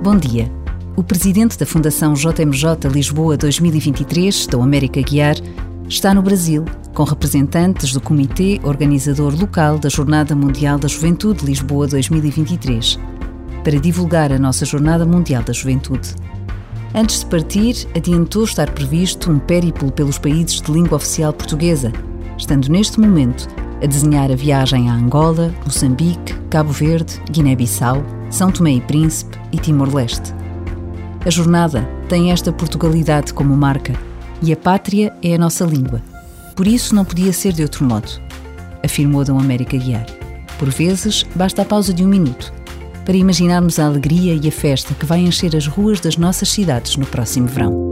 Bom dia. O presidente da Fundação JMJ Lisboa 2023, Estão América Guiar, está no Brasil, com representantes do Comitê Organizador Local da Jornada Mundial da Juventude Lisboa 2023, para divulgar a nossa Jornada Mundial da Juventude. Antes de partir, adiantou estar previsto um périplo pelos países de língua oficial portuguesa, estando neste momento a desenhar a viagem a Angola, Moçambique, Cabo Verde, Guiné-Bissau, São Tomé e Príncipe e Timor-Leste. A jornada tem esta Portugalidade como marca e a pátria é a nossa língua. Por isso não podia ser de outro modo, afirmou Dom América Guiar. Por vezes, basta a pausa de um minuto para imaginarmos a alegria e a festa que vai encher as ruas das nossas cidades no próximo verão.